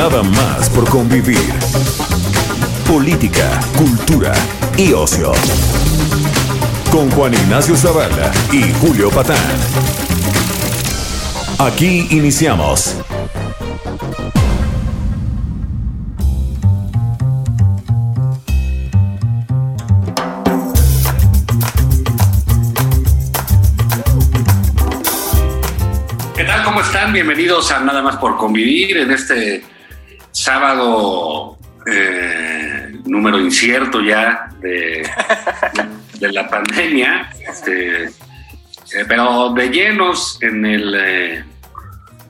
Nada más por convivir. Política, cultura y ocio. Con Juan Ignacio Zavala y Julio Patán. Aquí iniciamos. ¿Qué tal? ¿Cómo están? Bienvenidos a Nada más por convivir en este sábado eh, número incierto ya de, la pandemia, este, eh, pero de llenos en el eh,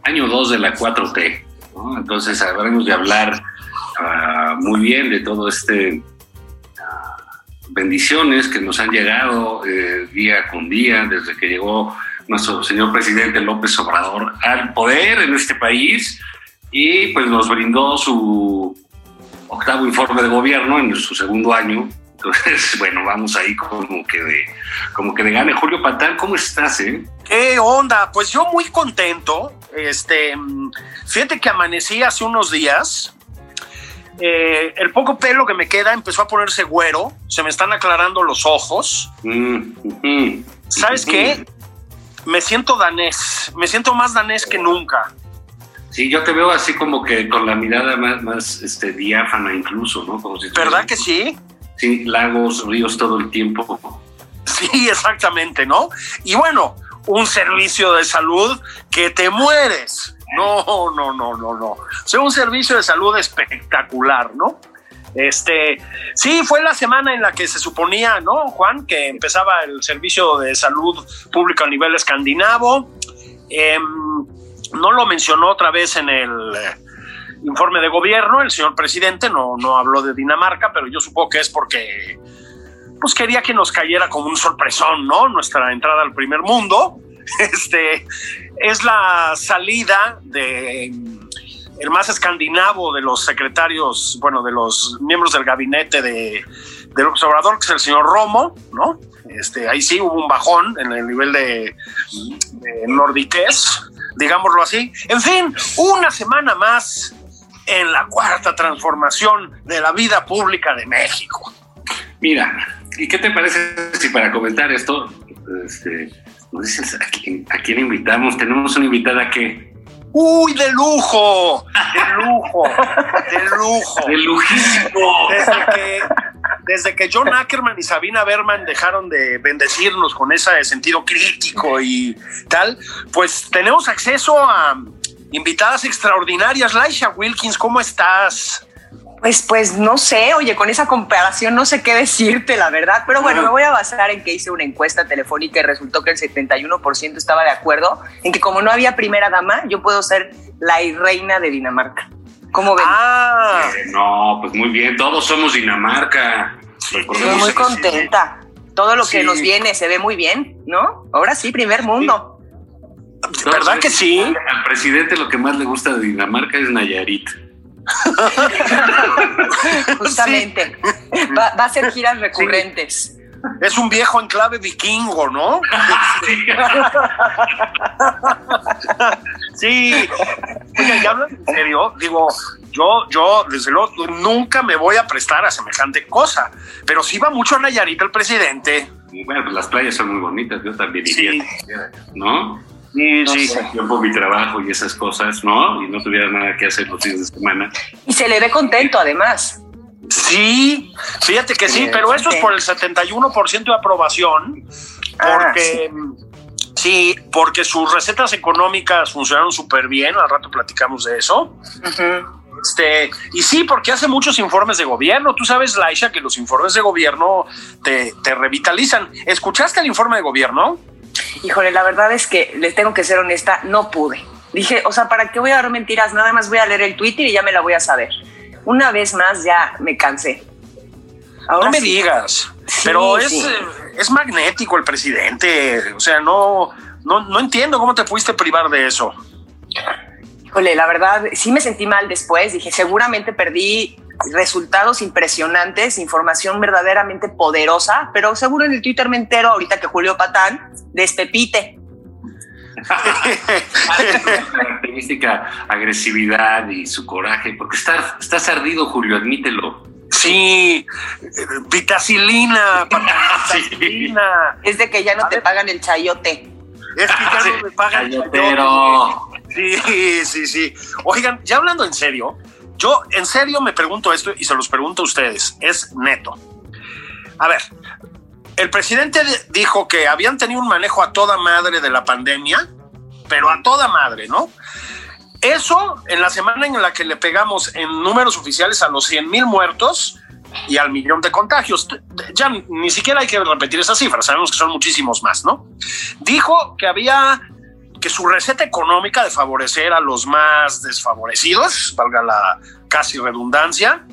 año 2 de la 4T. ¿no? Entonces habremos de hablar ah, muy bien de todo este ah, bendiciones que nos han llegado día con día desde que llegó nuestro señor presidente López Obrador al poder en este país y pues nos brindó su octavo informe de gobierno en su segundo año. Entonces, bueno, vamos ahí como que de, como que de gane. Julio Patán, ¿cómo estás, eh? ¿Qué onda? Pues yo muy contento. Este, mm, fíjate que amanecí hace unos días. Eh, el poco pelo que me queda empezó a ponerse güero. Se me están aclarando los ojos. Mm. ¿Sabes qué? Me siento danés. Me siento más danés que nunca. Sí, yo te veo así como que con la mirada más, más este, diáfana incluso, ¿no? Como si ¿Verdad que sí? Sí, lagos, ríos todo el tiempo. Sí, exactamente, ¿no? Y bueno, un servicio de salud que te mueres. No, no, no, no, no. O sea, un servicio de salud espectacular, ¿no? Este, sí, fue la semana en la que se suponía, ¿no, Juan? Que empezaba el servicio de salud público a nivel escandinavo. Em, no lo mencionó otra vez en el eh, informe de gobierno, el señor presidente no, no habló de Dinamarca, pero yo supongo que es porque pues quería que nos cayera como un sorpresón, ¿no? Nuestra entrada al primer mundo. Este es la salida de el más escandinavo de los secretarios, bueno, de los miembros del gabinete de, del observador, que es el señor Romo, ¿no? Este, ahí sí hubo un bajón en el nivel de, de digámoslo así. En fin, una semana más en la cuarta transformación de la vida pública de México. Mira, ¿y qué te parece si para comentar esto, este, nos dices a quién, a quién invitamos? Tenemos una invitada que... ¡Uy, de lujo! ¡De lujo! ¡De lujo! ¡De lujísimo! Desde que, desde que John Ackerman y Sabina Berman dejaron de bendecirnos con ese sentido crítico y tal, pues tenemos acceso a invitadas extraordinarias. Laisha Wilkins, ¿cómo estás? Pues, pues no sé, oye, con esa comparación no sé qué decirte, la verdad, pero bueno, me voy a basar en que hice una encuesta telefónica y resultó que el 71% estaba de acuerdo en que como no había primera dama, yo puedo ser la reina de Dinamarca. ¿Cómo ven? Ah, Eh, no, pues muy bien, todos somos Dinamarca. Estoy muy contenta. Todo lo que nos viene se ve muy bien, ¿no? Ahora sí, primer mundo. ¿verdad que sí? Al presidente lo que más le gusta de Dinamarca es Nayarit. Justamente. Va, va a ser giras recurrentes. Es un viejo enclave vikingo, ¿no? Sí. Oye, ya hablan en serio, digo, yo, yo, desde luego, nunca me voy a prestar a semejante cosa, pero sí va mucho a Nayarit el presidente. Y bueno, pues las playas son muy bonitas, yo también Sí. iría, ¿no? Sí, No sí. sé. Tiempo mi trabajo y esas cosas, ¿no? Y no tuviera nada que hacer los fines de semana. Y se le ve contento, además. Sí, fíjate que sí, Sí, pero eso es por el 71% de aprobación, porque Ah, sí. porque sus recetas económicas funcionaron súper bien, al rato platicamos de eso. Este, y sí, porque hace muchos informes de gobierno. Tú sabes, Laisha, que los informes de gobierno te, te revitalizan. ¿Escuchaste el informe de gobierno? híjole, la verdad es que les tengo que ser honesta, no pude. Dije, o sea, ¿para qué voy a dar mentiras? Nada más voy a leer el Twitter y ya me la voy a saber. Una vez más ya me cansé. no me digas, pero es, es magnético el presidente. O sea, no, no, no entiendo cómo te pudiste privar de eso. Híjole, la verdad, sí me sentí mal después. Dije, seguramente perdí resultados impresionantes, información verdaderamente poderosa, pero seguro en el Twitter me entero ahorita que Julio Patán despepite. característica agresividad y su coraje, porque estás, estás ardido, Julio, admítelo. Sí, vitacilina, vitacilina. Es de que ya no te pagan el chayote. Es que ya no me pagan el chayote. Sí, sí, sí. Oigan, ya hablando en serio, yo en serio me pregunto esto y se los pregunto a ustedes, es neto. A ver, el presidente dijo que habían tenido un manejo a toda madre de la pandemia, pero a toda madre, ¿no? Eso en la semana en la que le pegamos en números oficiales a los 100 mil muertos y al millón de contagios. Ya ni siquiera hay que repetir esa cifra, sabemos que son muchísimos más, ¿no? Dijo que había que su receta económica de favorecer a los más desfavorecidos, valga la casi redundancia,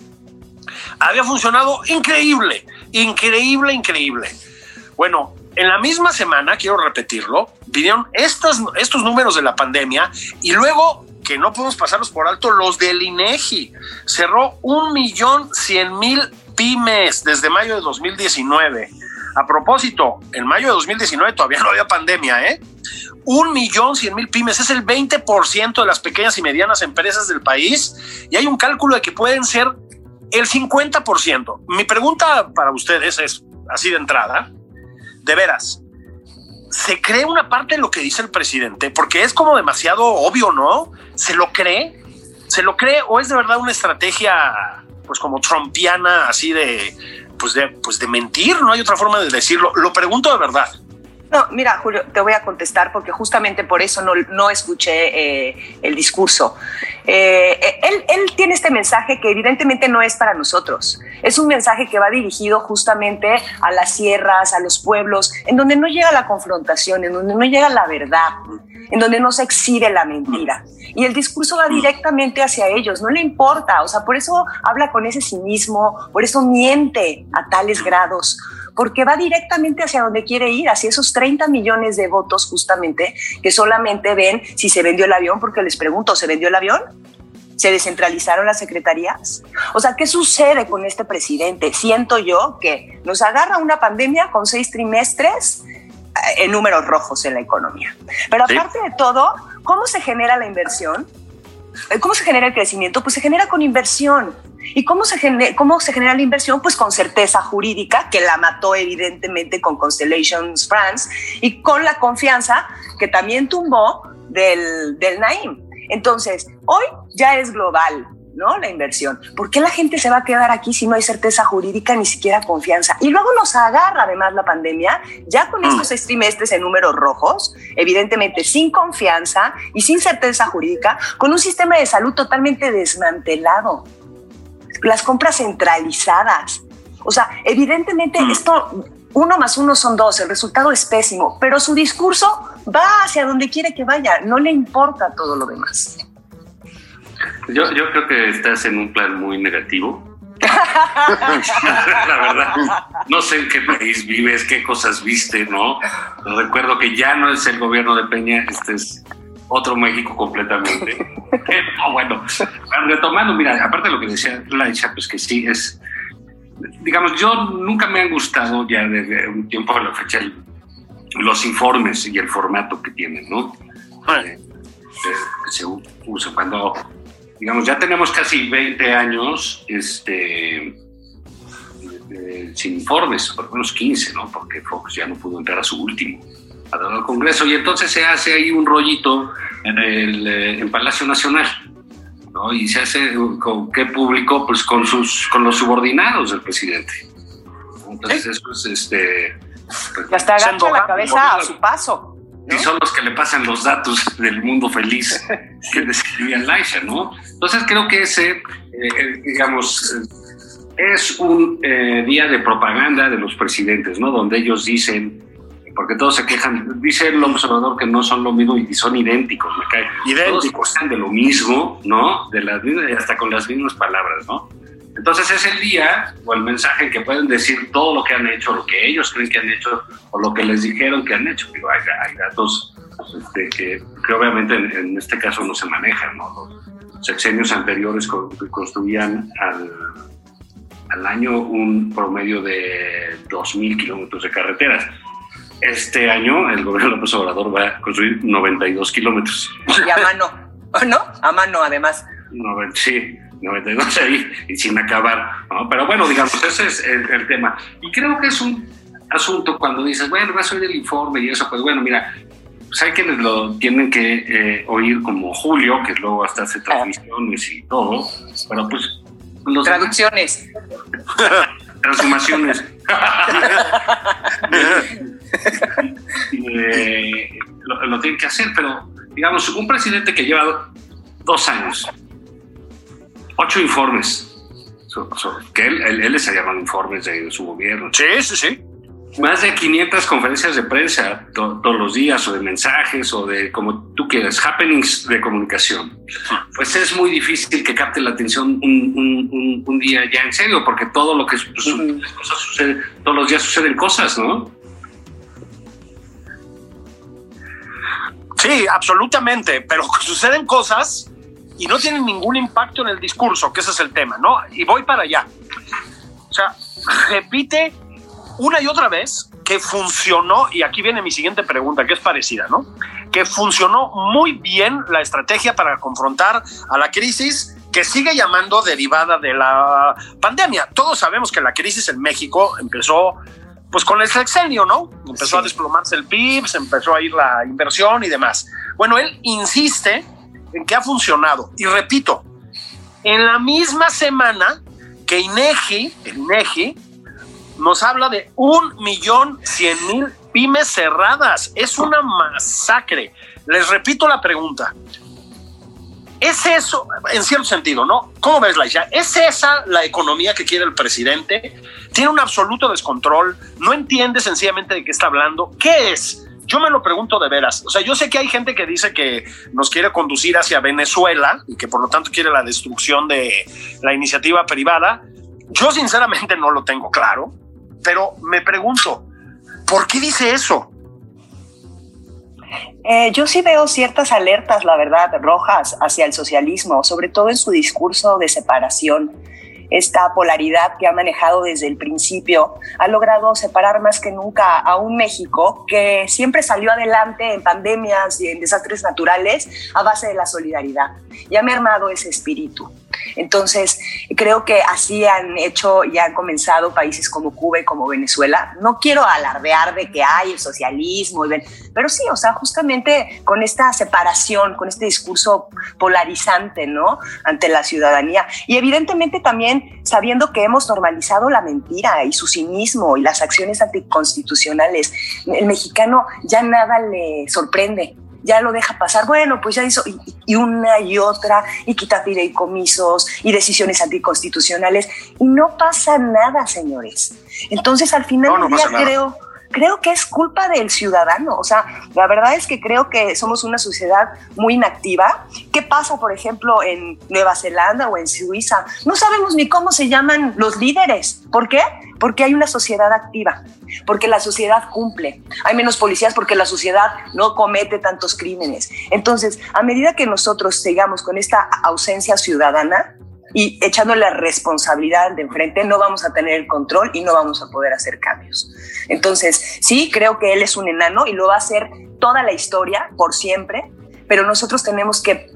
había funcionado increíble, increíble, increíble. Bueno, en la misma semana, quiero repetirlo, vinieron estos, números de la pandemia y luego, que no podemos pasarlos por alto, los del INEGI. Cerró un millón cien mil pymes desde mayo de 2019. A propósito, en mayo de 2019 todavía no había pandemia, ¿eh? un millón cien mil pymes, es el 20% de las pequeñas y medianas empresas del país y hay un cálculo de que pueden ser el 50%. Mi pregunta para ustedes es, así de entrada, de veras, ¿se cree una parte de lo que dice el presidente? Porque es como demasiado obvio, ¿no? ¿Se lo cree? ¿Se lo cree o es de verdad una estrategia pues como trompiana así de pues de pues de mentir? No hay otra forma de decirlo. Lo pregunto de verdad. No, mira, Julio, te voy a contestar porque justamente por eso no, no escuché eh, el discurso. Eh, él, él, tiene este mensaje que evidentemente no es para nosotros. Es un mensaje que va dirigido justamente a las sierras, a los pueblos, en donde no llega la confrontación, en donde no llega la verdad, en donde no se exhibe la mentira. Y el discurso va directamente hacia ellos, no le importa. O sea, por eso habla con ese cinismo, por eso miente a tales grados porque va directamente hacia donde quiere ir, hacia esos 30 millones de votos justamente que solamente ven si se vendió el avión, porque les pregunto, ¿se vendió el avión? ¿Se descentralizaron las secretarías? O sea, ¿qué sucede con este presidente? Siento yo que nos agarra una pandemia con seis trimestres eh, en números rojos en la economía. Pero aparte de todo, ¿cómo se genera la inversión? Eh, ¿Cómo se genera el crecimiento? Pues se genera con inversión. ¿Y cómo se, genera, cómo se genera la inversión? Pues con certeza jurídica, que la mató evidentemente con Constellations France, y con la confianza que también tumbó del, del Naim. Entonces, hoy ya es global, ¿no? La inversión. ¿Por qué la gente se va a quedar aquí si no hay certeza jurídica ni siquiera confianza? Y luego nos agarra además la pandemia, ya con estos seis trimestres en números rojos, evidentemente sin confianza y sin certeza jurídica, con un sistema de salud totalmente desmantelado las compras centralizadas. O sea, evidentemente mm. esto, uno más uno son dos, el resultado es pésimo, pero su discurso va hacia donde quiere que vaya, no le importa todo lo demás. Yo, yo creo que estás en un plan muy negativo. la verdad, no sé en qué país vives, qué cosas viste, ¿no? Recuerdo que ya no es el gobierno de Peña, este es otro México completamente. bueno, retomando, mira, aparte de lo que decía Laisha, pues que sí es, digamos, yo nunca me han gustado ya desde un tiempo a la fecha los informes y el formato que tienen, ¿no? Eh, que se usa cuando, digamos, ya tenemos casi 20 años este, sin informes, por lo menos 15, ¿no? Porque Fox ya no pudo entrar a su último al Congreso y entonces se hace ahí un rollito en el eh, en Palacio Nacional. ¿no? Y se hace con qué público, pues con sus con los subordinados del presidente. Entonces eso es este pues, hasta agacha la cabeza a su paso. Y son los que le pasan los datos del mundo feliz que describía Laisha, ¿no? Entonces creo que ese, eh, eh, digamos, es un día de propaganda de los presidentes, ¿no? Donde ellos dicen porque todos se quejan. Dice el observador que no son lo mismo y son idénticos, me cae. Idénticos. Todos de lo mismo, ¿no? De las mismas, hasta con las mismas palabras, ¿no? Entonces es el día o el mensaje en que pueden decir todo lo que han hecho, lo que ellos creen que han hecho o lo que les dijeron que han hecho. Digo, hay, hay datos este, que, que, obviamente en, en, este caso no se manejan, ¿no? Los sexenios anteriores construían al, al año un promedio de 2.000 kilómetros de carreteras. Este año el gobierno de López Obrador va a construir 92 kilómetros. Y a mano, ¿no? A mano además. No, sí, 92 ahí y sin acabar. ¿no? Pero bueno, digamos, ese es el, el, tema. Y creo que es un asunto cuando dices, bueno, vas a oír el informe y eso, pues bueno, mira, pues hay quienes lo tienen que eh, oír como Julio, que luego hasta hace transmisiones y todo, pero pues... Los Traducciones. Transformaciones. eh, lo, lo tienen que hacer, pero digamos, un presidente que lleva dos años ocho informes. So, so, que él, él, él, les ha llamado informes de su gobierno. Sí, sí, sí. Más de 500 conferencias de prensa to, todos los días, o de mensajes, o de como tú quieras, happenings de comunicación. Pues es muy difícil que capte la atención un, un, un, un día ya en serio, porque todo lo que cosas sucede, todos los días suceden cosas, ¿no? Sí, absolutamente, pero suceden cosas y no tienen ningún impacto en el discurso, que ese es el tema, ¿no? Y voy para allá. O sea, repite una y otra vez que funcionó, y aquí viene mi siguiente pregunta, que es parecida, ¿no? Que funcionó muy bien la estrategia para confrontar a la crisis que sigue llamando derivada de la pandemia. Todos sabemos que la crisis en México empezó pues con el sexenio, ¿no? Empezó sí. a desplomarse el PIB, se empezó a ir la inversión y demás. Bueno, él insiste en que ha funcionado. Y repito, en la misma semana que INEGI, el INEGI, nos habla de un millón cien mil pymes cerradas. Es una masacre. Les repito la pregunta. ¿Es eso, en cierto sentido, no? ¿Cómo ves, Laisha? ¿Es esa la economía que quiere el presidente? Tiene un absoluto descontrol, no entiende sencillamente de qué está hablando. ¿Qué es? Yo me lo pregunto de veras. O sea, yo sé que hay gente que dice que nos quiere conducir hacia Venezuela y que por lo tanto quiere la destrucción de la iniciativa privada. Yo sinceramente no lo tengo claro, pero me pregunto, ¿por qué dice eso? Eh, yo sí veo ciertas alertas, la verdad, rojas hacia el socialismo, sobre todo en su discurso de separación esta polaridad que ha manejado desde el principio ha logrado separar más que nunca a un México que siempre salió adelante en pandemias y en desastres naturales a base de la solidaridad. Me ha armado ese espíritu. Entonces, creo que así han hecho y han comenzado países como Cuba y como Venezuela. No quiero alardear de que hay el socialismo, pero sí, o sea, justamente con esta separación, con este discurso polarizante, ¿no? Ante la ciudadanía. Y evidentemente también sabiendo que hemos normalizado la mentira y su cinismo y las acciones anticonstitucionales. El mexicano ya nada le sorprende ya lo deja pasar. Bueno, pues ya hizo y, y, una y otra, y quita fideicomisos y decisiones anticonstitucionales, y no pasa nada, señores. Entonces, al final no, no del día, creo, creo que es culpa del ciudadano. O sea, la verdad es que creo que somos una sociedad muy inactiva. ¿Qué pasa, por ejemplo, en Nueva Zelanda o en Suiza? No sabemos ni cómo se llaman los líderes. ¿Por qué? Porque hay una sociedad activa, porque la sociedad cumple. Hay menos policías porque la sociedad no comete tantos crímenes. Entonces, a medida que nosotros sigamos con esta ausencia ciudadana, y echándole responsabilidad de enfrente, no vamos a tener el control y no vamos a poder hacer cambios. Entonces, sí, creo que él es un enano y lo va a hacer toda la historia, por siempre, pero nosotros tenemos que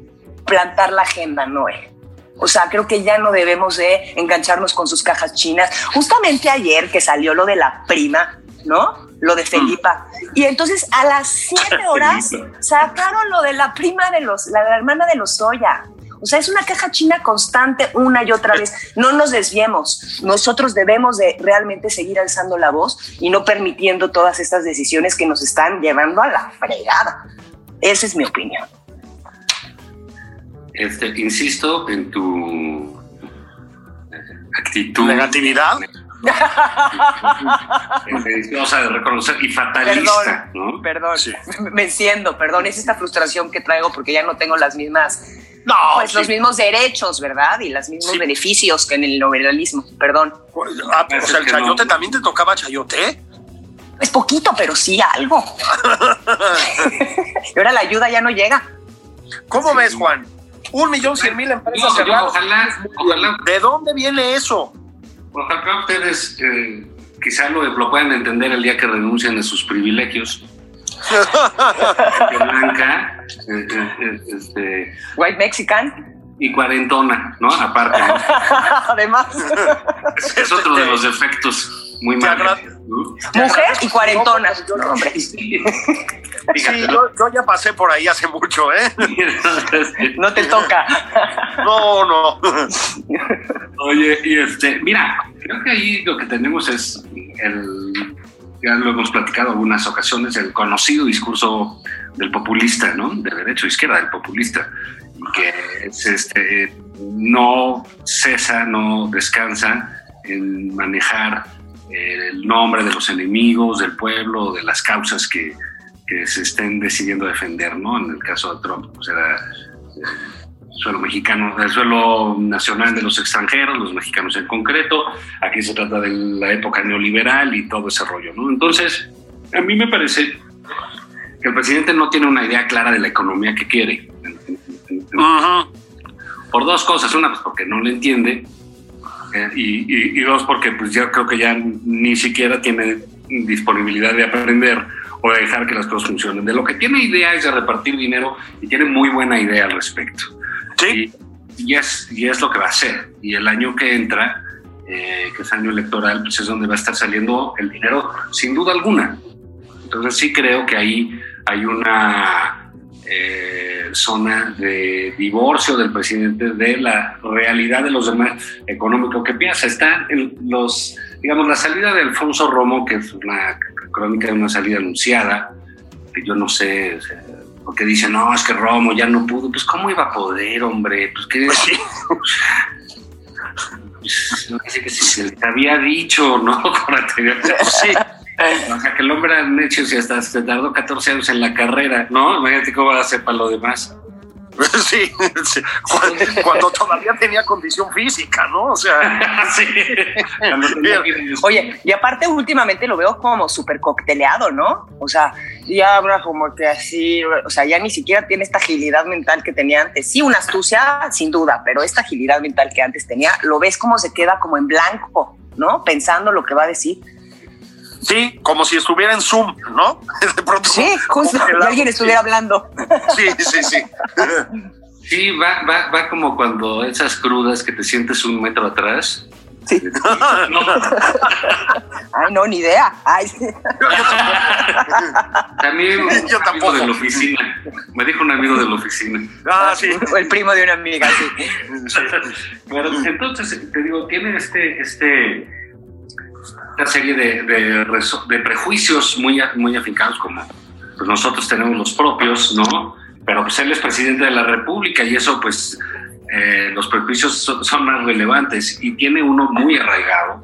plantar la agenda, no él. O sea, creo que ya no debemos de engancharnos con sus cajas chinas. Justamente ayer que salió lo de la prima, ¿no? Lo de Felipa. Y entonces a las siete horas sacaron lo de la prima de los, la, la hermana de los Soya. O sea, es una caja china constante una y otra vez. No nos desviemos. Nosotros debemos de realmente seguir alzando la voz y no permitiendo todas estas decisiones que nos están llevando a la fregada. Esa es mi opinión. Este, insisto en tu actitud. Negatividad. De reconocer y fatalista, perdón, ¿no? Perdón, me enciendo, perdón, es esta frustración que traigo porque ya no tengo las mismas no, pues los mismos derechos, ¿verdad? Y los mismos beneficios que en el neoliberalismo, perdón. Pues, ah, o sea, el chayote también te tocaba chayote. Es poquito, pero sí algo. y ahora la ayuda ya no llega. ¿Cómo ves, Juan? Un millón cien mil empresas Ojalá, ojalá. ¿De dónde viene eso? Ojalá ustedes eh, quizá lo, lo puedan entender el día que renuncien a sus privilegios blanca, eh, eh, este, White Mexican. Y cuarentona, ¿no? Aparte. Además. Es, otro de los efectos muy malos. Mujer y cuarentona. hombre. Sí, yo, ya pasé por ahí hace mucho, ¿eh? No te toca. No, no. Oye, y este, mira, creo que ahí lo que tenemos es el ya lo hemos platicado algunas ocasiones, el conocido discurso del populista, ¿no? De derecho izquierda, del populista, que este, no cesa, no descansa en manejar el nombre de los enemigos del pueblo, de las causas que, que se estén decidiendo defender, ¿no? En el caso de Trump, pues era suelo mexicano, el suelo nacional de los extranjeros, los mexicanos en concreto. Aquí se trata de la época neoliberal y todo ese rollo, ¿no? Entonces, a mí me parece que el presidente no tiene una idea clara de la economía que quiere. Por dos cosas. Una, pues porque no le entiende. Eh, y, y, dos, porque pues yo creo que ya ni siquiera tiene disponibilidad de aprender o de dejar que las cosas funcionen. De lo que tiene idea es de repartir dinero y tiene muy buena idea al respecto. Sí. Y, es, y es lo que va a hacer. Y el año que entra, eh, que es año electoral, pues es donde va a estar saliendo el dinero, sin duda alguna. Entonces sí creo que ahí hay una eh, zona de divorcio del presidente de la realidad de los demás económicos que piensa. Está en los, digamos, la salida de Alfonso Romo, que es una crónica de una salida anunciada, que yo no sé, porque dicen, no, es que Romo ya no pudo. Pues, ¿cómo iba a poder, hombre? Pues, ¿qué? Pues, que si se le había dicho, ¿no? Con anterioridad. Sí. O sea, que el hombre era hecho si hasta se tardó 14 años en la carrera, ¿no? Imagínate cómo va a hacer para lo demás. Sí, Cuando, todavía tenía condición física, ¿no? O sea, sí. Oye, y aparte últimamente lo veo como súper cocteleado, ¿no? O sea, ya habla como que así, o sea, ya ni siquiera tiene esta agilidad mental que tenía antes. Sí, una astucia, sin duda, pero esta agilidad mental que antes tenía, lo ves como se queda como en blanco, ¿no? Pensando lo que va a decir. Sí, como si estuviera en Zoom, ¿no? De pronto, sí, justo, alguien estuviera hablando. Sí, sí, sí. Sí, va, va, va como cuando esas crudas que te sientes un metro atrás. Sí. Ay, no, ni idea. Ay. También un Yo amigo de la oficina. Me dijo un amigo de la oficina. Ah, sí. El primo de una amiga, sí. Bueno, entonces, te digo, tiene este, este una serie de, de, prejuicios muy, muy afincados como pues nosotros tenemos los propios, ¿no? Pero pues él es presidente de la República y eso pues eh, los prejuicios son, más relevantes y tiene uno muy arraigado,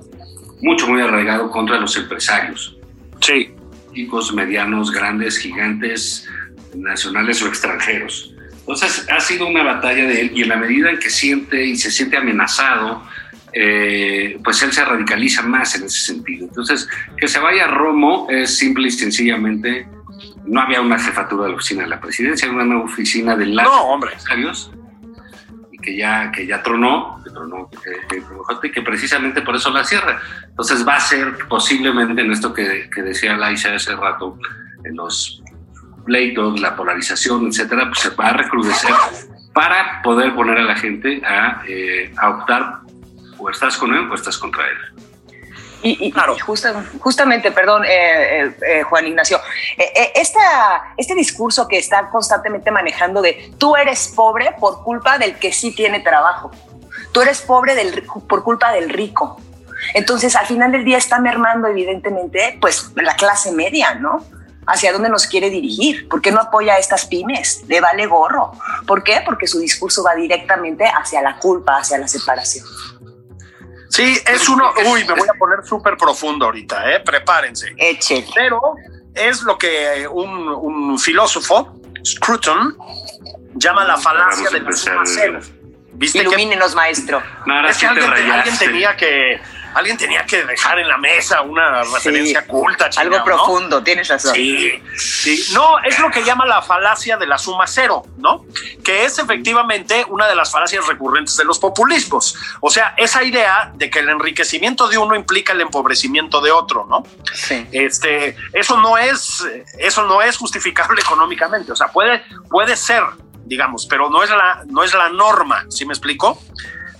mucho muy arraigado contra los empresarios. Sí. Chicos, medianos, grandes, gigantes, nacionales o extranjeros. Entonces ha sido una batalla de él y en la medida en que siente y se siente amenazado, eh, pues él se radicaliza más en ese sentido. Entonces, que se vaya a Romo es simple y sencillamente, no había una jefatura de la oficina de la presidencia, era una oficina de la no, hombre. y que ya, que ya tronó, que tronó, que, que, precisamente por eso la cierra. Entonces va a ser posiblemente en esto que, que decía Laisha hace rato, en los pleitos, la polarización, etcétera, pues se va a recrudecer para poder poner a la gente a, eh, a optar o estás con él o estás contra él. Y, claro. justamente, perdón, eh, eh, eh, Juan Ignacio, esta, este discurso que está constantemente manejando de tú eres pobre por culpa del que sí tiene trabajo, tú eres pobre del, por culpa del rico. Entonces, al final del día está mermando, evidentemente, pues la clase media, ¿no? hacia dónde nos quiere dirigir. ¿Por qué no apoya a estas pymes? Le vale gorro. ¿Por qué? Porque su discurso va directamente hacia la culpa, hacia la separación. Sí, es uno. Uy, me voy a poner súper profundo ahorita, ¿eh? Prepárense. Eche. Pero es lo que un, un filósofo, Scruton, llama la falacia de la suma cero. ¿Viste Ilumínenos, maestro. No, es que alguien, alguien tenía que alguien tenía que dejar en la mesa una referencia culta. algo profundo, tienes razón. Sí, sí. No, es lo que llama la falacia de la suma cero, ¿no? Que es efectivamente una de las falacias recurrentes de los populismos. O sea, esa idea de que el enriquecimiento de uno implica el empobrecimiento de otro, ¿no? Sí. Este, eso no es, eso no es justificable económicamente. O sea, puede, puede ser, digamos, pero no es la, no es la norma, ¿sí me explico?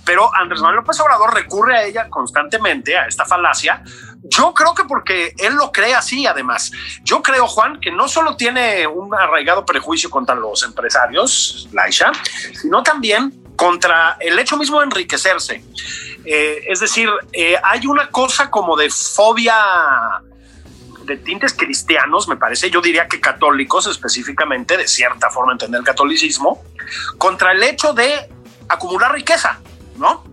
Pero Andrés Manuel López Obrador recurre a ella constantemente, a esta falacia. Yo creo que porque él lo cree así, además. Yo creo, Juan, que no solo tiene un arraigado prejuicio contra los empresarios, Laisha, sino también contra el hecho mismo de enriquecerse. Eh, es decir, eh, hay una cosa como de fobia de tintes cristianos, me parece, yo diría que católicos específicamente, de cierta forma entender el catolicismo, contra el hecho de acumular riqueza. ¿No?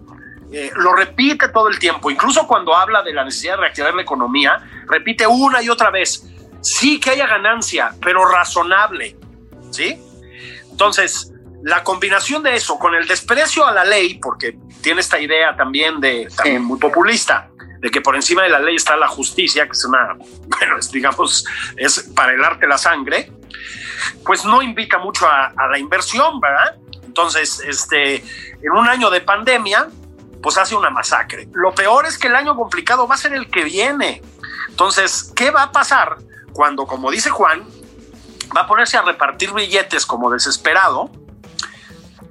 Eh, lo repite todo el tiempo, incluso cuando habla de la necesidad de reactivar la economía, repite una y otra vez, sí que haya ganancia, pero razonable, ¿sí? Entonces, la combinación de eso con el desprecio a la ley, porque tiene esta idea también de también muy populista, de que por encima de la ley está la justicia, que es una, bueno, digamos, es para el arte la sangre, pues no invita mucho a, a la inversión, ¿verdad? Entonces, este, en un año de pandemia, pues hace una masacre. Lo peor es que el año complicado va a ser el que viene. Entonces, ¿qué va a pasar cuando, como dice Juan, va a ponerse a repartir billetes como desesperado?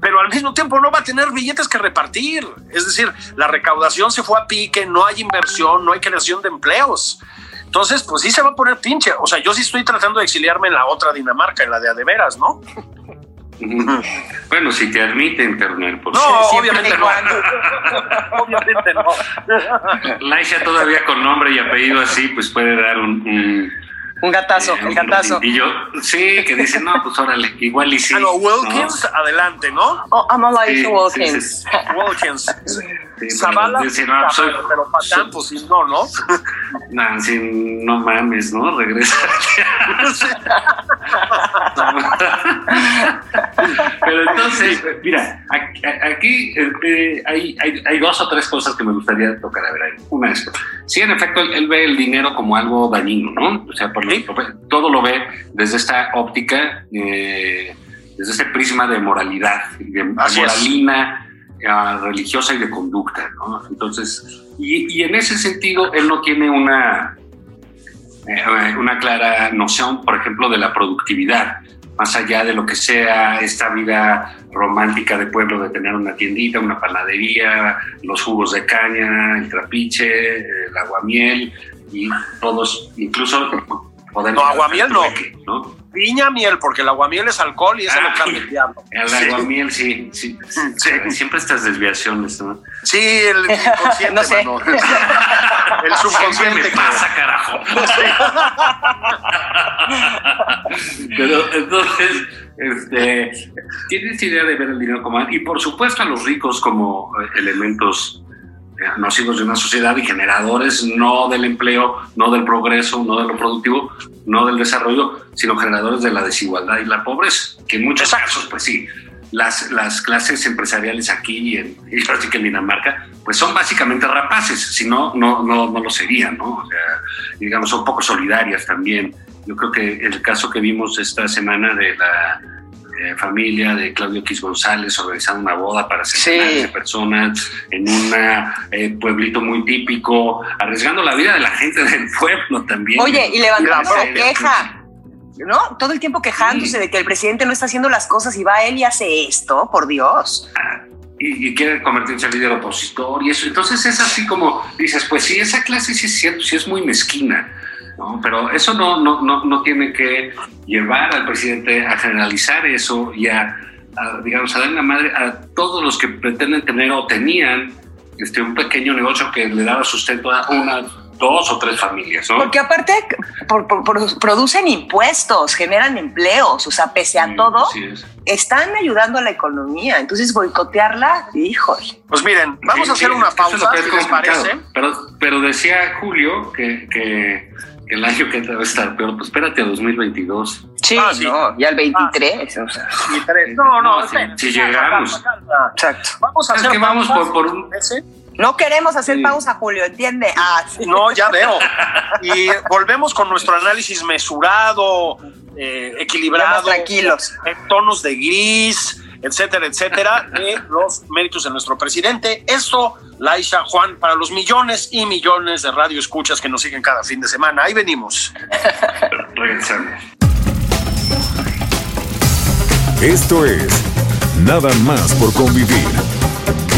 pero al mismo tiempo no va a tener billetes que repartir. Es decir, la recaudación se fue a pique, no hay inversión, no hay creación de empleos. Entonces, pues sí se va a poner pinche. O sea, yo sí estoy tratando de exiliarme en la otra Dinamarca, en la de Adeveras, ¿no? Bueno, si te admite internet, por No, obviamente no. obviamente no. Laisha todavía con nombre y apellido así, pues puede dar un, un gatazo, eh, un gatazo. Y yo, sí, que dice, no, pues órale, igual y sí. Ah, Wilkins, adelante, ¿no? Oh, I'm sí, Wilkins. Wilkins. Zavala, no, soy, pero Patán, pues sí, no, ¿no? No, sí, no mames, ¿no? Regresa. pero entonces, mira, aquí, eh, hay, hay, hay, dos o tres cosas que me gustaría tocar. A ver, una es, sí, en efecto, él, ve el dinero como algo dañino, ¿no? O sea, por todo lo ve desde esta óptica, eh, desde este prisma de moralidad, de moralina religiosa y de conducta, ¿no? Entonces, y, en ese sentido, él no tiene una, eh, una clara noción, por ejemplo, de la productividad, más allá de lo que sea esta vida romántica de pueblo de tener una tiendita, una panadería, los jugos de caña, el trapiche, el aguamiel y todos, incluso. No, aguamiel no. ¿no? piña miel, porque el aguamiel es alcohol y eso lo cambia el diablo. El aguamiel, sí, sí, sí, Siempre estas desviaciones, ¿no? Sí, el inconsciente, no sé. El subconsciente. me pasa, carajo. Pero entonces, este, tienes idea de ver el dinero como... Y por supuesto a los ricos como elementos eh, nocivos de una sociedad y generadores no del empleo, no del progreso, no de lo productivo, no del desarrollo, sino generadores de la desigualdad y la pobreza, que en muchos casos, pues sí, las, las clases empresariales aquí en, y que en Dinamarca, pues son básicamente rapaces, si no, no, no, no lo serían, ¿no? O sea, digamos, son poco solidarias también. Yo creo que el caso que vimos esta semana de la eh, familia de Claudio X González organizando una boda para centenares de personas en un eh, pueblito muy típico, arriesgando la vida de la gente del pueblo también. Oye, y levantando la queja. ¿no? Todo el tiempo quejándose de que el presidente no está haciendo las cosas y va él y hace esto, por Dios. Ah, y, quiere convertirse en líder opositor y eso. Entonces es así como dices, pues sí, esa clase sí es cierto, sí es muy mezquina ¿no? Pero eso no, no, no, no, tiene que llevar al presidente a generalizar eso y a, digamos, a dar la madre a todos los que pretenden tener o tenían este, un pequeño negocio que le daba sustento a una dos o tres familias, ¿no? Porque aparte por- por- por- producen impuestos, generan empleos, o sea, pese a Sí, todo, es. están ayudando a la economía. Entonces, boicotearla, híjole. Pues miren, vamos Sí, a hacer sí, una pausa, que es si les parece. Pero, pero decía Julio que, que el año que entra va a estar peor. Pues espérate a 2022. Sí, Ah, sí. no, ya el 23, o sea, Y tres. No, no, No, si- llegamos. exacto. Vamos a Es hacer que vamos por- por un- ¿ese? No queremos hacer Sí. pausa, Julio, ¿entiende? Ah, sí. No, ya veo. Y volvemos con nuestro análisis mesurado, eh, equilibrado, Estamos tranquilos. en tonos de gris, etcétera, etcétera, de los méritos de nuestro presidente. Esto, Laisha, Juan, para los millones y millones de radio escuchas que nos siguen cada fin de semana. Ahí venimos. Regresamos. Esto es Nada más por convivir.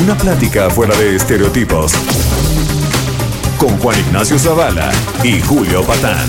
Una plática fuera de estereotipos. Con Juan Ignacio Zavala y Julio Patán.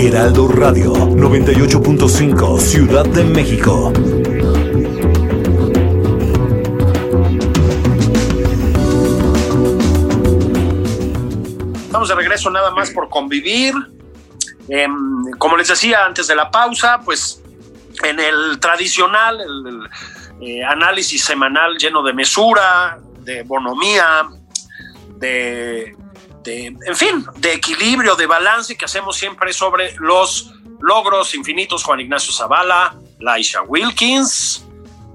Heraldo Radio 98.5 Ciudad de México. Estamos de regreso nada más por convivir. Em, como les decía antes de la pausa, pues en el tradicional el, eh, análisis semanal lleno de mesura, de bonomía, de, de, en fin, de equilibrio, de balance que hacemos siempre sobre los logros infinitos Juan Ignacio Zavala, Laisha Wilkins,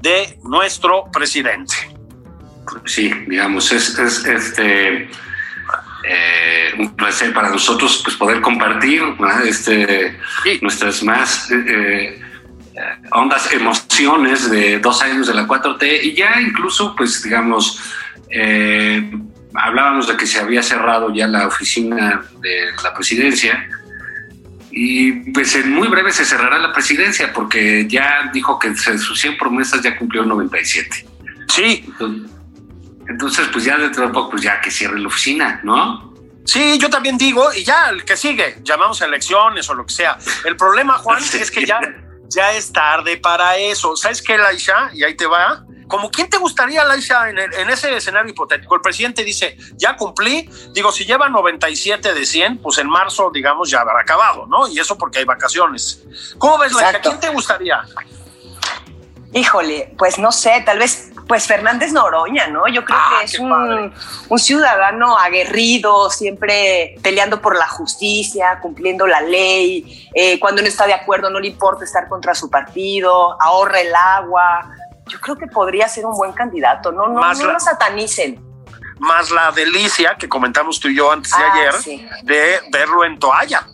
de nuestro presidente. Sí, digamos, es, es este eh, un placer para nosotros pues poder compartir este, Sí. nuestras más eh, eh, hondas emociones de dos años de la 4T y ya incluso pues digamos eh, hablábamos de que se había cerrado ya la oficina de la presidencia y pues en muy breve se cerrará la presidencia porque ya dijo que sus 100 promesas ya cumplió 97. Sí, Entonces, entonces, pues ya dentro de poco, pues ya que cierre la oficina, ¿no? Sí, yo también digo, y ya el que sigue, llamamos a elecciones o lo que sea. El problema, Juan, Sí. es que ya, ya es tarde para eso. ¿Sabes qué, Laisha? Y ahí te va. Como quién te gustaría, Laisha, en, el- en ese escenario hipotético? El presidente dice, ya cumplí. Digo, si lleva 97 de 100, pues en marzo, digamos, ya habrá acabado, ¿no? Y eso porque hay vacaciones. ¿Cómo ves, Laisha? ¿Quién te gustaría? Híjole, pues no sé, tal vez pues Fernández Noroña, ¿no? Yo creo Ah, que es un, un ciudadano aguerrido, siempre peleando por la justicia, cumpliendo la ley, eh, cuando no está de acuerdo no le importa estar contra su partido, ahorra el agua. Yo creo que podría ser un buen candidato, no, no, Más no la- lo satanicen. Más la delicia que comentamos tú y yo antes de Ah, ayer sí. de verlo en toalla.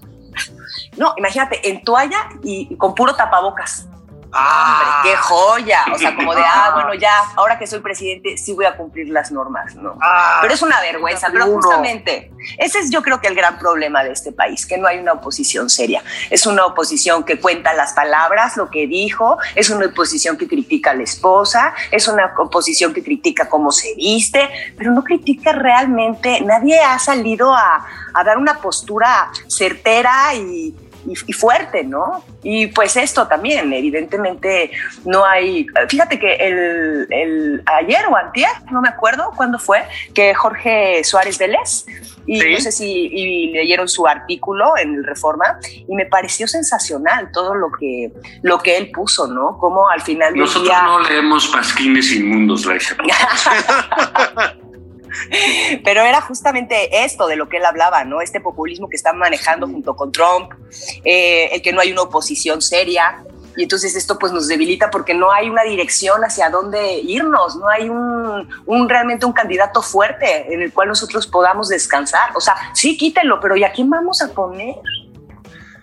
No, imagínate, en toalla y con puro tapabocas. Ah, Hombre, qué joya. O sea, como de, ah, bueno, ya, ahora que soy presidente, sí voy a cumplir las normas, ¿no? Ah, Pero es una vergüenza, pero justamente ese es yo creo que el gran problema de este país, que no hay una oposición seria. Es una oposición que cuenta las palabras, lo que dijo, es una oposición que critica a la esposa, es una oposición que critica cómo se viste, pero no critica realmente, nadie ha salido a, a dar una postura certera y, y- y fuerte, ¿no? Y pues esto también, evidentemente, no hay. Fíjate que el, el- ayer o antier, no me acuerdo cuándo fue, que Jorge Suárez Vélez, y Sí. no sé si y leyeron su artículo en Reforma, y me pareció sensacional todo lo que, lo que él puso, ¿no? Como al final Nosotros día. no leemos pasquines inmundos, Laisha. Pero era justamente esto de lo que él hablaba, ¿no? Este populismo que están manejando junto con Trump, eh, el que no hay una oposición seria. Y entonces esto pues nos debilita porque no hay una dirección hacia dónde irnos, no hay un, un realmente un candidato fuerte en el cual nosotros podamos descansar. O sea, sí, quítenlo, pero ¿y a quién vamos a poner?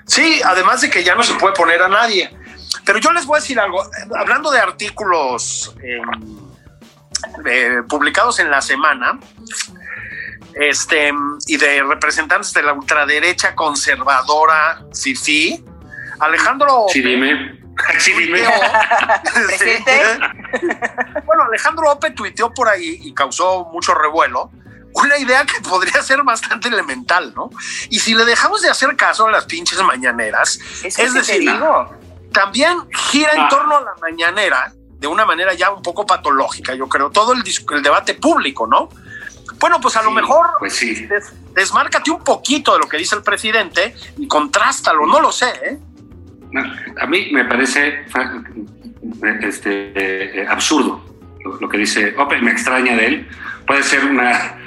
Sí, además de que ya no se puede poner a nadie. Pero yo les voy a decir algo, hablando de artículos em, eh, publicados en la semana, este, y de representantes de la ultraderecha conservadora Fifi, Alejandro. Sí, dime. Sí, dime. Bueno, Alejandro Ope tuiteó por ahí y causó mucho revuelo una idea que podría ser bastante elemental, ¿no? Y si le dejamos de hacer caso a las pinches mañaneras, Es, que decir, digo. también gira en Ah. torno a la mañanera de una manera ya un poco patológica, yo creo, todo el, debate público, ¿no? Bueno, pues a lo mejor Pues sí. des- desmárcate un poquito de lo que dice el presidente y contrástalo, no lo sé, ¿eh? A mí me parece este, eh, absurdo lo, lo que dice Ope, me extraña de él. Puede ser una.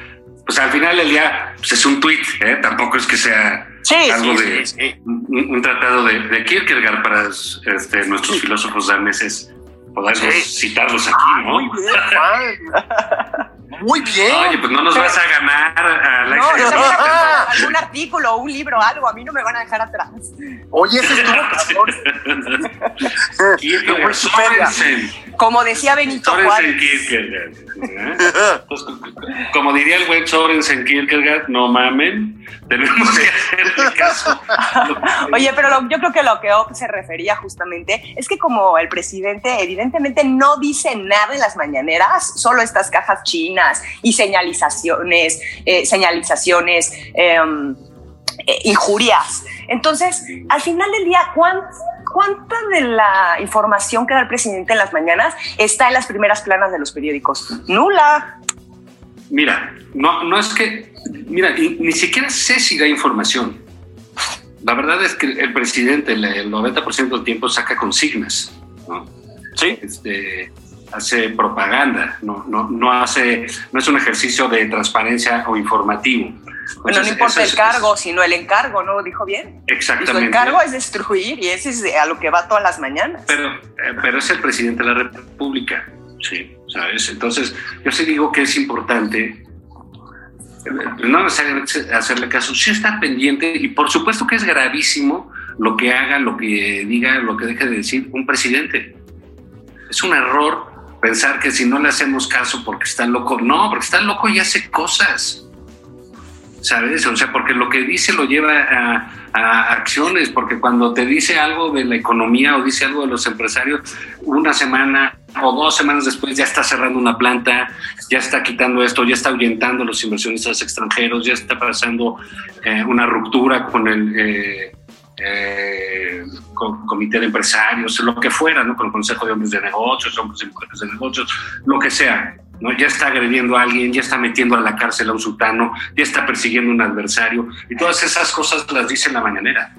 Pues al final del día pues es un tuit, ¿eh? tampoco es que sea Sí, algo de un tratado de, de Kierkegaard para este, nuestros filósofos daneses. Podemos Sí. citarlos aquí, ¿no? Muy bien, Juan. Muy bien. Oye, pues no nos vas a ganar a la No, yo también algún artículo, un libro, algo. A mí no me van a dejar atrás. Oye, ese estuvo cabrón. Sorensen. Como decía Benito Sorensen Juárez. ¿eh? Pues, como diría el buen Sorensen Kierkegaard, no mamen, tenemos que hacerle caso. Oye, pero lo- yo creo que lo que Op se refería justamente es que como el presidente evidentemente no dice nada en las mañaneras, solo estas cajas chinas y señalizaciones, eh, señalizaciones, em, eh, injurias. Entonces, al final del día, ¿cuán- ¿cuánta de la información que da el presidente en las mañanas está en las primeras planas de los periódicos? Nula. Mira, no, no es que, mira, y- ni siquiera sé si da información. La verdad es que el presidente el, el 90% del tiempo saca consignas, ¿no? Sí. Este, hace propaganda, no, no, no hace, no es un ejercicio de transparencia o informativo. Bueno, no importa el es- cargo, sino el encargo, ¿no? Dijo bien. Y su Exactamente. encargo es destruir y ese es a lo que va todas las mañanas. Pero, eh, pero es el presidente de la República, sí, ¿sabes? Entonces, yo sí digo que es importante, eh, no necesariamente hacerle caso, sí está pendiente y por supuesto que es gravísimo lo que haga, lo que diga, lo que deje de decir un presidente. Es un error pensar que si no le hacemos caso porque está loco, no, porque está loco y hace cosas. ¿Sabes? O sea, porque lo que dice lo lleva a, acciones, porque cuando te dice algo de la economía o dice algo de los empresarios, una semana o dos semanas después ya está cerrando una planta, ya está quitando esto, ya está ahuyentando a los inversionistas extranjeros, ya está pasando eh, una ruptura con el eh, eh, con- comité de empresarios, lo que fuera, ¿no? con el Consejo de Hombres de Negocios, hombres y mujeres de negocios, lo que sea. ¿no? Ya está agrediendo a alguien, ya está metiendo a la cárcel a un sultano, ya está persiguiendo a un adversario, y todas esas cosas las dice en la mañanera.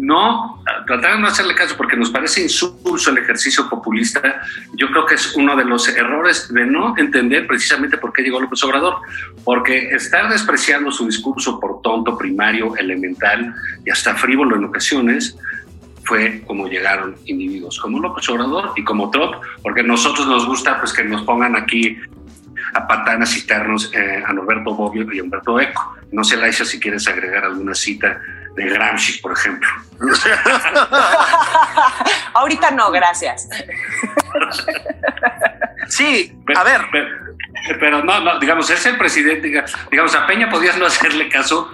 No, tratar de no hacerle caso porque nos parece insulso el ejercicio populista. Yo creo que es uno de los errores de no entender precisamente por qué llegó López Obrador, porque estar despreciando su discurso por tonto, primario, elemental y hasta frívolo en ocasiones, fue como llegaron individuos como López Obrador y como Trump, porque a nosotros nos gusta pues que nos pongan aquí a Patán a citarnos eh, a Norberto Bobbio y a Humberto Eco. No sé, Laisha, si quieres agregar alguna cita de Gramsci, por ejemplo. Ahorita no, gracias. Sí, Pero- a ver, Pero, pero no, no, digamos, es el presidente, diga- digamos, a Peña podías no hacerle caso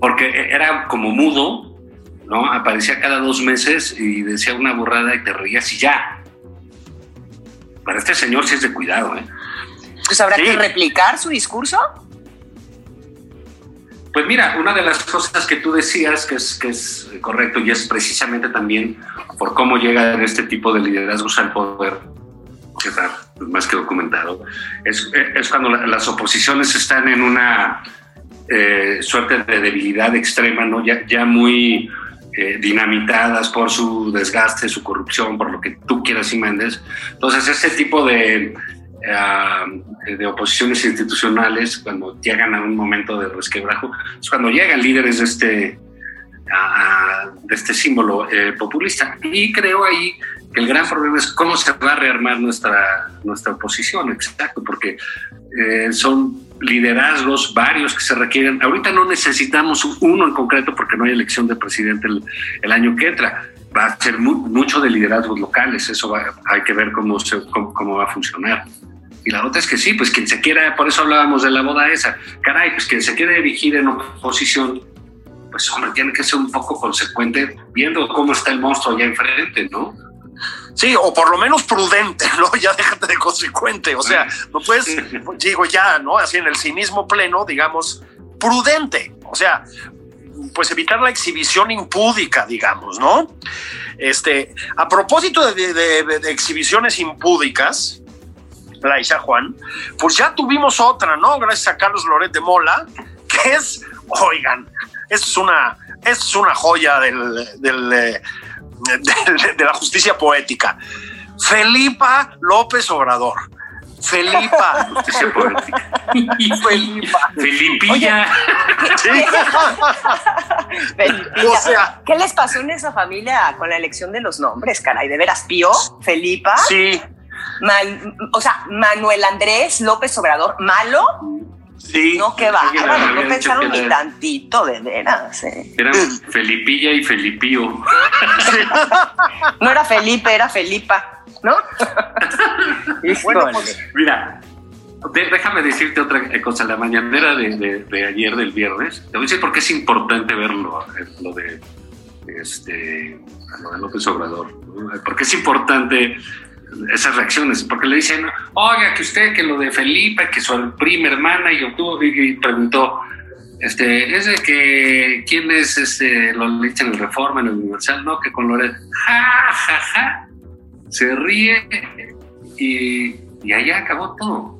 porque era como mudo, ¿no? Aparecía cada dos meses y decía una burrada y te reías y ya. Para este señor sí es de cuidado, ¿eh? Pues habrá Sí. que replicar su discurso. Pues mira, una de las cosas que tú decías que es, que es correcto y es precisamente también por cómo llegan este tipo de liderazgos al poder, que está más que documentado, es, cuando la- las oposiciones están en una eh, suerte de debilidad extrema, ¿no? ya, muy eh, dinamitadas por su desgaste, su corrupción, por lo que tú quieras y mandes. Entonces, este tipo de, eh, de oposiciones institucionales, cuando llegan a un momento de resquebrajo, es cuando llegan líderes de este, de este símbolo eh, populista. Y creo ahí que el gran problema es cómo se va a rearmar nuestra, nuestra oposición, exacto, porque eh, son liderazgos varios que se requieren. Ahorita no necesitamos uno en concreto porque no hay elección de presidente el, el año que entra. Va a ser mu- mucho de liderazgos locales, eso va- hay que ver cómo, se, cómo, cómo va a funcionar. Y la otra es que sí, pues quien se quiera, por eso hablábamos de la boda esa, caray, pues quien se quiere erigir en oposición, pues hombre, tiene que ser un poco consecuente viendo cómo está el monstruo allá enfrente, ¿no? Sí, o por lo menos prudente, ¿no? Ya déjate de consecuente, o sea, no puedes, digo ya, ¿no? Así en el cinismo pleno, digamos, prudente, o sea, pues evitar la exhibición impúdica, digamos, ¿no? Este, a propósito de, de- de- de exhibiciones impúdicas, Laisha Juan, pues ya tuvimos otra, ¿no? Gracias a Carlos Loret de Mola, que es, oigan, esto es una, es una joya del, del, eh, del- de la justicia poética. Felipa López Obrador. Felipa. Justicia poética. Felipa. Felipilla. O sea- ¿Qué les pasó en esa familia con la elección de los nombres, caray? ¿De veras Pío, Felipa, Sí, Man- o sea, Manuel Andrés López Obrador, malo? sí. No, qué había no pensaron ni tantito, de veras. eh. Eran Felipilla y Felipío. No era Felipe, era Felipa, ¿no? Bueno, pues, Mira, déjame decirte otra cosa. La mañanera de, de- de ayer, del viernes, te voy a decir por qué es importante verlo, eh, lo de, este, lo de López Obrador. Porque es importante esas reacciones, porque le dicen, oiga, que usted, que lo de Felipe, que su prima hermana, y, obtuvo- y- preguntó, este, es de que, ¿quién es este, lo dicen en el Reforma, en el Universal? No, que con Loret, ja, ja, ja, se ríe y, y allá acabó todo.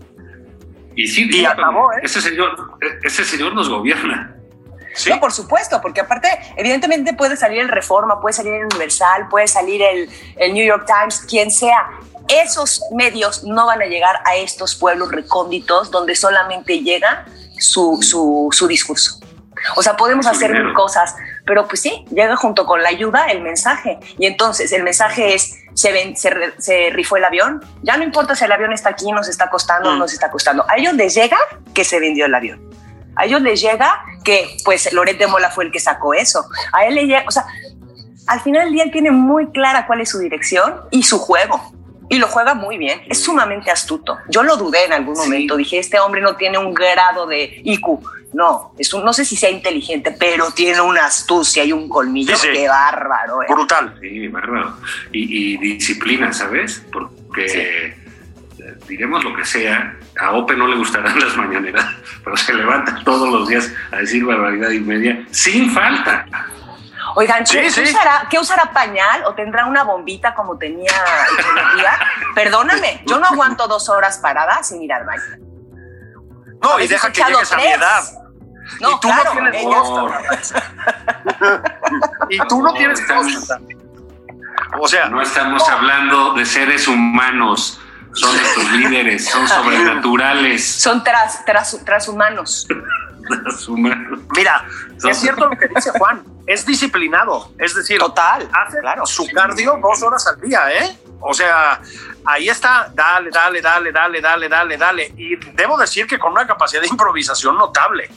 Y sí, Y acabó, ¿eh? ese señor, ese señor nos gobierna. Sí. No, por supuesto, porque aparte, evidentemente puede salir el Reforma, puede salir el Universal, puede salir el, el New York Times, quien sea. Esos medios no van a llegar a estos pueblos recónditos donde solamente llega su, su, su discurso. O sea, podemos hacer mil cosas, pero pues sí, llega junto con la ayuda el mensaje. Y entonces el mensaje es, se, ven, se, re- se rifó el avión, ya no importa si el avión está aquí, nos está costando Mm. nos está costando. A ellos les llega que se vendió el avión. A ellos les llega que, pues, Loret de Mola fue el que sacó eso. A él le llega, o sea, al final del día él tiene muy clara cuál es su dirección y su juego. Y lo juega muy bien, es sumamente astuto. Yo lo dudé en algún Sí. momento, dije, este hombre no tiene un grado de IQ. No, es un, no sé si sea inteligente, pero tiene una astucia y un colmillo Sí, sí. que bárbaro. ¿eh? Brutal. Sí, bárbaro. Y, y disciplina, ¿sabes? Porque diremos lo que sea, a Ope no le gustarán las mañaneras, pero se levanta todos los días a decir barbaridad y media sin falta. Oigan, Sí, ¿qué, sí. ¿qué usará, ¿qué usará pañal o tendrá una bombita como tenía Echeverría? Perdóname, yo no aguanto dos horas parada sin ir al baño. No, y deja que llegues a mi tres. edad. No, y tú claro, no tienes y tú no tienes estamos-. O sea, No estamos hablando de seres humanos, son nuestros líderes, son sobrenaturales. son tras, tras, transhumanos. los humanos. mira, Son- es cierto lo que dice Juan. Es disciplinado. Es decir, Total, hace claro. su cardio dos horas al día, ¿eh? O sea, ahí está, dale, dale, dale, dale, dale, dale, dale. Y debo decir que con una capacidad de improvisación notable.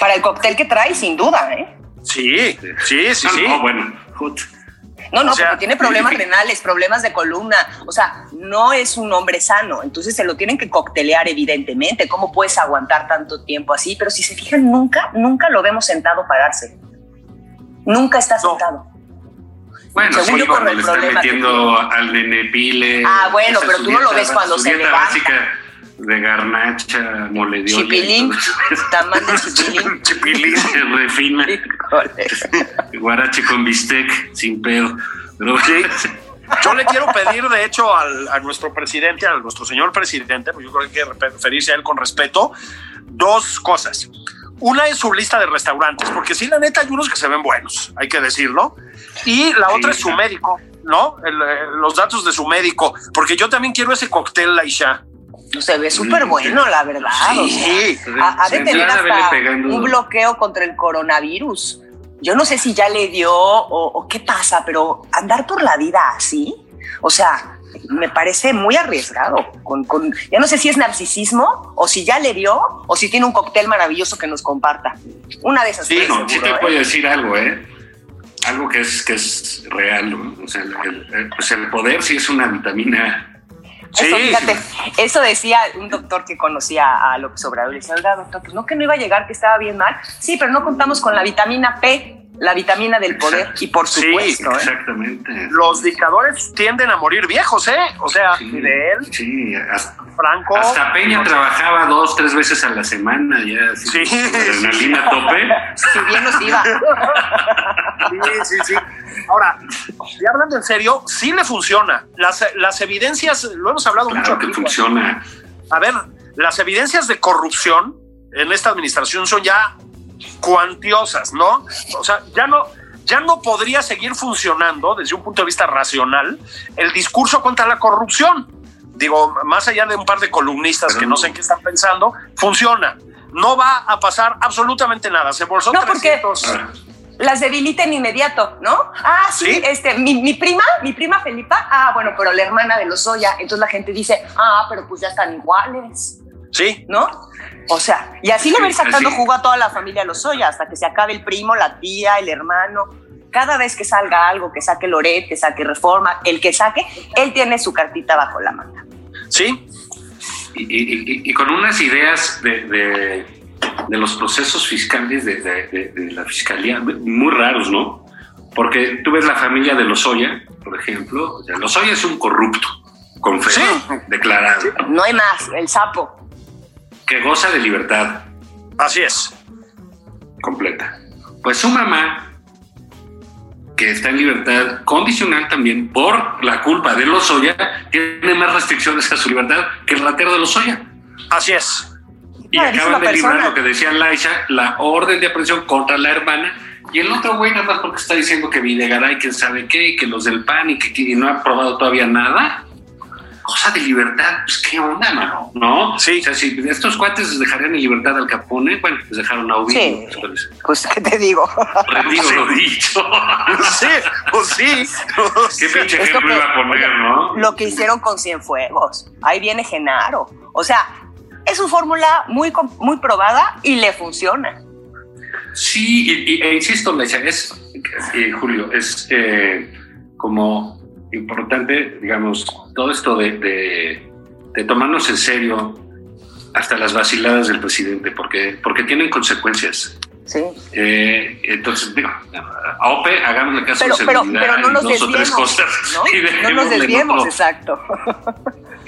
Para el cóctel que trae, sin duda, ¿eh? Sí, sí, sí, No, sí. no, bueno, jut. No, no, O sea, porque tiene problemas renales, problemas de columna. O sea, no es un hombre sano. Entonces se lo tienen que coctelear, evidentemente. ¿Cómo puedes aguantar tanto tiempo así? Pero si se fijan, nunca, nunca lo vemos sentado pararse. Nunca está No. sentado. Bueno, Según sí, yo, cuando el le está problema que metiendo al nene pile. Ah, bueno, pero tú no lo ves cuando se dieta levanta. básica de garnacha, mole de olla y Chipilín, tamal de chipilín. Chipilín. Se refina. guarache con bistec, sin pedo. Pero Sí. Yo le quiero pedir, de hecho, al- a nuestro presidente, a nuestro señor presidente, pues yo creo que hay que referirse a él con respeto, dos cosas. Una es su lista de restaurantes, porque sí, la neta, hay unos que se ven buenos, hay que decirlo. Y la Sí, otra es su médico, ¿no? El, eh, los datos de su médico, porque yo también quiero ese cóctel, Laisha. Se ve súper bueno, la verdad. o Sí. sea, ha, ha de tener hasta un bloqueo contra el coronavirus. Yo no sé si ya le dio o, o qué pasa, pero andar por la vida así, o sea, me parece muy arriesgado. Con, con- ya no sé si es narcisismo o si ya le dio o si tiene un cóctel maravilloso que nos comparta. Una de esas Sí, Bueno, sí te ¿eh? puedo decir algo, ¿eh? Algo que es, que es real, ¿no? O sea, el, el- pues el poder sí es una vitamina Eso, fíjate, eso decía un doctor que conocía a López Obrador. Le decía, oiga, doctor, pues no que no iba a llegar, que estaba bien mal. Sí, pero no contamos con la vitamina P, la vitamina del poder. Exacto. Y por Sí, supuesto, ¿eh? Exactamente. Los dictadores tienden a morir viejos, ¿eh? O sea, Sí, Fidel, Sí, hasta, Franco. hasta Peña trabajaba dos, tres veces a la semana ya. Sí. Adrenalina a tope. si bien nos iba. Sí, sí, sí. Ahora, y hablando en serio, sí le funciona. Las, las evidencias, lo hemos hablado mucho Claro que aquí, funciona. A ver, las evidencias de corrupción en esta administración son ya cuantiosas, ¿no? O sea, ya no, ya no podría seguir funcionando desde un punto de vista racional el discurso contra la corrupción. Digo, más allá de un par de columnistas Pero que no sé en qué están pensando, funciona. No va a pasar absolutamente nada. Se embolsó No, porque- 300. Ahora, Las debiliten inmediato, ¿no? Ah, sí, ¿Sí? este, mi, mi prima, mi prima Felipa, ah, bueno, pero la hermana de Lozoya. Entonces la gente dice, ah, pero pues ya están iguales. Sí, ¿no? O sea, y así le va a ir Sí, sacando así. jugo a toda la familia Lozoya hasta que se acabe el primo, la tía, el hermano. Cada vez que salga algo, que saque Loret, que saque Reforma, el que saque, él tiene su cartita bajo la manga. sí, y, y- y- y con unas ideas de, de- de los procesos fiscales de, de- de- de la fiscalía muy raros, ¿no? Porque tú ves la familia de Lozoya, por ejemplo. O sea, Lozoya es un corrupto, confeso, Sí. declarado, No hay más, el sapo. Que goza de libertad así es. completa. Pues su mamá, que está en libertad condicional también por la culpa de Lozoya, tiene más restricciones a su libertad que el ratero de Lozoya. Así es. Y Padrísima acaban de librar persona. lo que decía Laisha, la orden de aprehensión contra la hermana. Y el otro güey, nada más porque está diciendo que Videgaray, quién sabe qué, y que los del PAN y que y no ha probado todavía nada. Cosa de libertad, pues qué onda, mano, ¿no? Sí. O sea, si estos cuates dejarían en libertad al Capone, bueno, pues dejaron a Ovidio. Sí. pues, Pues, ¿qué te digo? Retiro Sí. lo dicho. Sí, pues sí. qué pinche Esto ejemplo iba a poner, ¿no? Lo que hicieron con Cienfuegos. Ahí viene Genaro. O sea, es una fórmula muy, muy probada y le funciona. Sí, y, y- e insisto, Lecha, es, eh, Julio, es eh, como importante, digamos, todo esto de, de- de tomarnos en serio hasta las vaciladas del presidente, porque, porque tienen consecuencias. Sí. Eh, entonces, digo, a OPE, hagámosle caso Pero, de seguridad pero no y nos dos o tres cosas. ¿no? y No nos desviemos, exacto.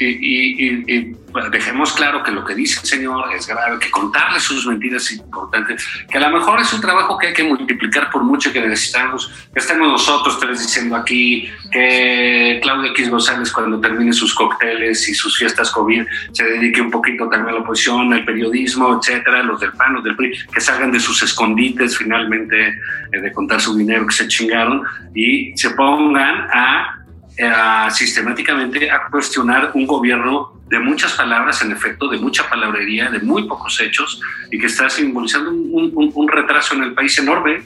Y, y- y- y, bueno, dejemos claro que lo que dice el señor es grave, que contarle sus mentiras es importante, que a lo mejor es un trabajo que hay que multiplicar por mucho que necesitamos, que estemos nosotros tres diciendo aquí que Claudia X González cuando termine sus cócteles y sus fiestas COVID se dedique un poquito también a la oposición, al periodismo, etcétera, los del PAN, los del PRI, que salgan de sus escondites finalmente eh, de contar su dinero que se chingaron y se pongan a a sistemáticamente a cuestionar un gobierno de muchas palabras, en efecto, de mucha palabrería, de muy pocos hechos, y que está simbolizando un, un- un retraso en el país enorme,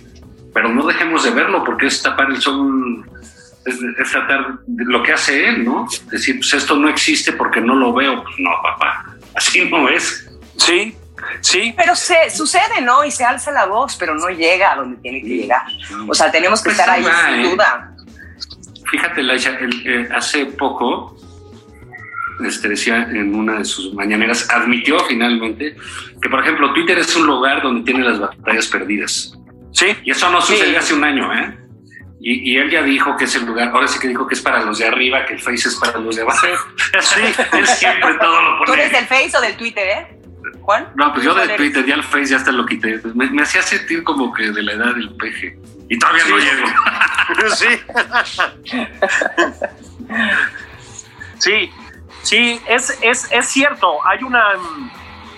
pero no dejemos de verlo, porque es tapar el sol, es, es tratar de lo que hace él, ¿no? Decir, pues esto no existe porque no lo veo. Pues no, papá, así no es. Sí, sí. Pero se sucede, ¿no? Y se alza la voz, pero no llega a donde tiene que llegar. O sea, tenemos que Pues estar ahí ahí va, sin ¿eh? duda. Fíjate, Laisha, el- eh, hace poco, este, decía en una de sus mañaneras, admitió finalmente que, por ejemplo, Twitter es un lugar donde tiene las batallas perdidas. Sí, Y eso no sucedió Sí. hace un año, ¿eh? Y, y él ya dijo que es el lugar, ahora sí que dijo que es para los de arriba, que el Face es para los de abajo. Sí, él siempre todo lo ¿Tú eres pone. del Face o del Twitter, eh? Juan. No, pues yo ¿Cuál de eres? Twitter, ya el Face ya hasta lo quité. Me, me hacía sentir como que de la edad del peje. Y todavía no Sí. llego. sí. Sí, sí, es, es, es cierto. Hay una,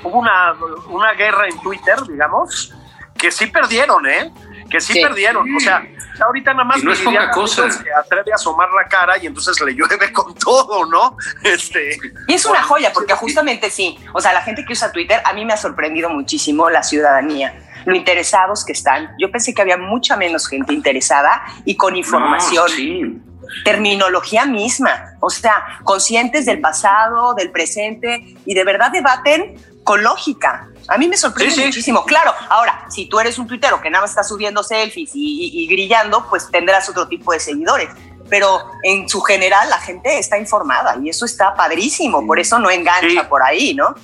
hubo una, una guerra en Twitter, digamos, que sí perdieron, ¿eh? Que sí, Sí. perdieron. O sea, ahorita nada más Y no es poca cosa. se atreve a asomar la cara y entonces le llueve con todo, ¿no? Este, Y es una joya, porque justamente sí. O sea, la gente que usa Twitter, a mí me ha sorprendido muchísimo la ciudadanía, lo interesados que están. Yo pensé que había mucha menos gente interesada y con información. No, sí. terminología misma, o sea, conscientes del pasado, del presente y de verdad debaten con lógica. A mí me sorprende Sí, sí. muchísimo. Claro, ahora, si tú eres un tuitero que nada más está subiendo selfies y, y- y grillando, pues tendrás otro tipo de seguidores. pero en su general la gente está informada y eso está padrísimo, por eso no engancha Sí. por ahí, ¿no?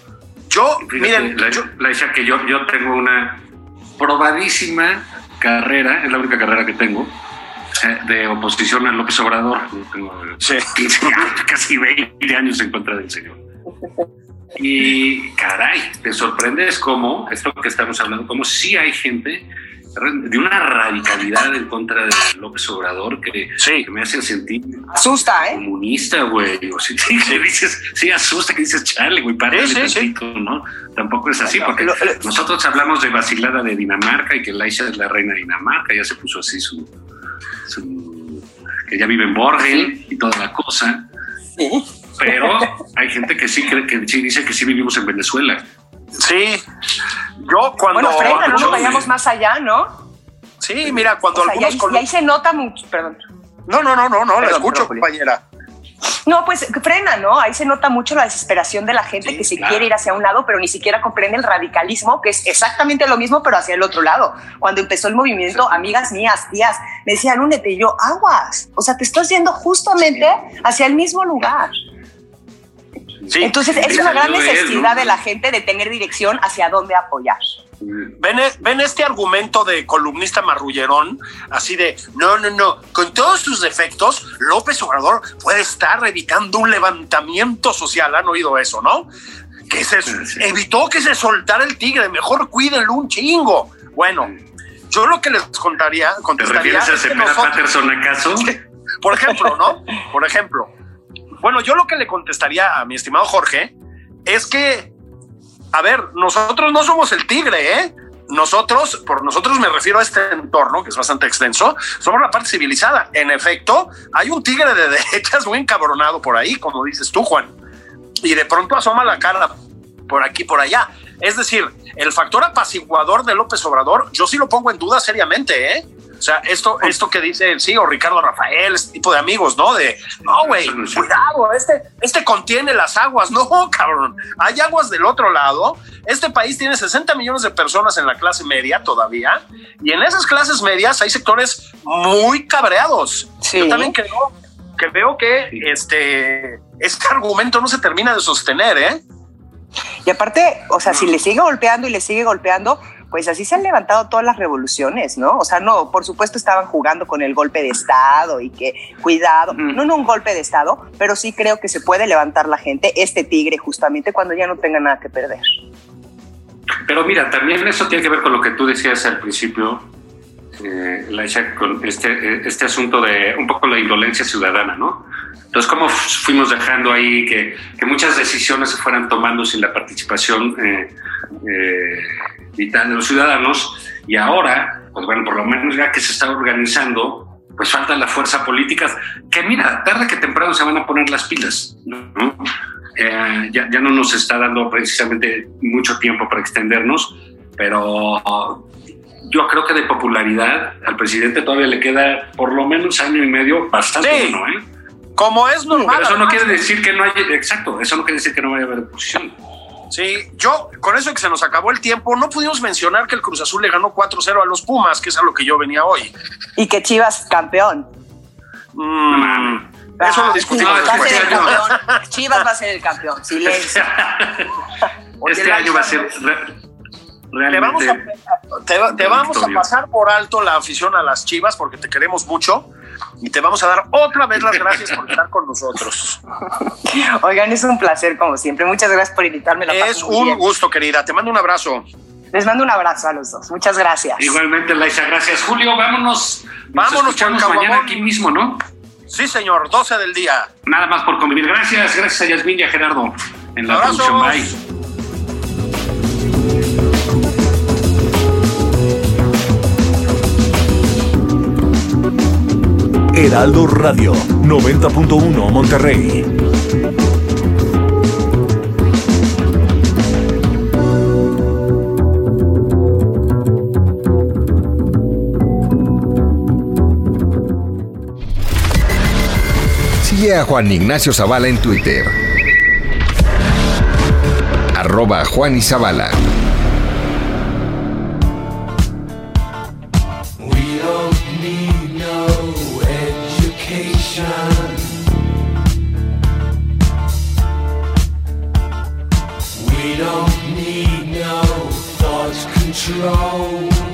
Yo, Fíjate, miren, la, yo- la Isha, que yo, yo tengo una probadísima carrera, es la única carrera que tengo, eh, de oposición a López Obrador. Tengo Sí. 15 años, casi 20 años en contra del señor. Y caray, te sorprendes cómo, esto que estamos hablando, como sí hay gente de una radicalidad en contra de López Obrador que, Sí. que me hacen sentir Asusta, ¿eh? comunista, güey. O si que dices, sí, asusta que dices, chale, güey, párale Sí, sí, sí. tantito, ¿no? Tampoco es así, porque lo- lo- nosotros hablamos de vacilada de Dinamarca y que Laisha es la reina de Dinamarca, ya se puso así su. su- que ya vive en Borgel y toda la cosa. Sí. Pero hay gente que sí cree que sí dice que sí vivimos en Venezuela. sí, yo cuando... Bueno, frena, no nos vayamos más allá, ¿no? Sí, mira, cuando O sea, y algunos... ahí, y ahí se nota mucho, perdón. No, no, no, no, no, la escucho, perdón, compañera. No, pues frena, ¿no? Ahí se nota mucho la desesperación de la gente Sí, que se claro. quiere ir hacia un lado, pero ni siquiera comprende el radicalismo, que es exactamente lo mismo, pero hacia el otro lado. Cuando empezó el movimiento, amigas mías, tías, me decían, únete, y yo, aguas. O sea, te estás yendo justjustamente hacia el mismo lugar. Sí. Entonces, es una gran él, necesidad ¿no? de la gente de tener dirección hacia dónde apoyar. ¿Ven, e- ven este argumento de columnista marrullerón, así de, no, no, no, con todos sus defectos, López Obrador puede estar evitando un levantamiento social. ¿Han oído eso, no? Que se Sí, sí. evitó que se soltara el tigre, mejor cuídenlo un chingo. Bueno, yo lo que les contaría, ¿Te refieres a nosotros- Patterson acaso? por ejemplo, ¿no? Por ejemplo. Bueno, yo lo que le contestaría a mi estimado Jorge es que, a ver, nosotros no somos el tigre, ¿eh? Nosotros, por nosotros me refiero a este entorno, que es bastante extenso, somos la parte civilizada. En efecto, hay un tigre de derechas muy encabronado por ahí, como dices tú, Juan. Y de pronto asoma la cara por aquí, por allá. Es decir, el factor apaciguador de López Obrador, yo sí lo pongo en duda seriamente, ¿eh? O sea, esto, esto que dice el sí o Ricardo Rafael, este tipo de amigos, ¿no? De, no, güey, cuidado, este, este contiene las aguas. No, cabrón, hay aguas del otro lado. Este país tiene 60 millones de personas en la clase media todavía, y en esas clases medias hay sectores muy cabreados. Sí. Yo también creo que veo que este, este argumento no se termina de sostener, ¿eh? Y aparte, o sea, si le sigue golpeando y le sigue golpeando, pues así se han levantado todas las revoluciones, ¿no? O sea, no, por supuesto estaban jugando con el golpe de Estado y que cuidado, no, no un golpe de Estado, pero sí creo que se puede levantar la gente, este tigre justamente cuando ya no tenga nada que perder. Pero mira, también eso tiene que ver con lo que tú decías al principio, eh, Laisha, con este, eh, este asunto de un poco la indolencia ciudadana, ¿no? Entonces, ¿cómo fuimos dejando ahí que, que muchas decisiones se fueran tomando sin la participación eh, eh, vital de los ciudadanos? Y ahora, pues bueno, por lo menos ya que se está organizando, pues falta la fuerza política, que mira, tarde que temprano se van a poner las pilas, ¿no? Eh, ya, ya no nos está dando precisamente mucho tiempo para extendernos, pero yo creo que de popularidad al presidente todavía le queda por lo menos año y medio bastante Sí. bueno, ¿eh? Como es normal. Pero eso no quiere decir que no haya, exacto, eso no quiere decir que no vaya a haber oposición. Sí, yo con eso de que se nos acabó el tiempo, no pudimos mencionar que el Cruz Azul le ganó 4-0 a los Pumas, que es a lo que yo venía hoy. Y que Chivas campeón. Mm, eso lo Ah, discutimos Chivas va a después. ser el campeón. Chivas va a ser el campeón. Silencio. Oye, este año va a ser Te vamos, a, te, te vamos a Victoria. pasar por alto la afición a las Chivas porque te queremos mucho y te vamos a dar otra vez las gracias por estar con nosotros. Oigan, es un placer como siempre. Muchas gracias por invitarme. La Es un bien. gusto, querida. Te mando un abrazo. Les mando un abrazo a los dos. Muchas gracias. Igualmente, Laisa, gracias. Julio, vámonos. Nos Vámonos, mañana aquí mismo, ¿no? Sí, señor, 12 del día. Nada más por convivir. Gracias, gracias a Yasmín y a Gerardo en la Abrazos. Bye. Heraldo Radio 90.1 Monterrey. Sigue a Juan Ignacio Zavala en Twitter. Arroba Juan y. control.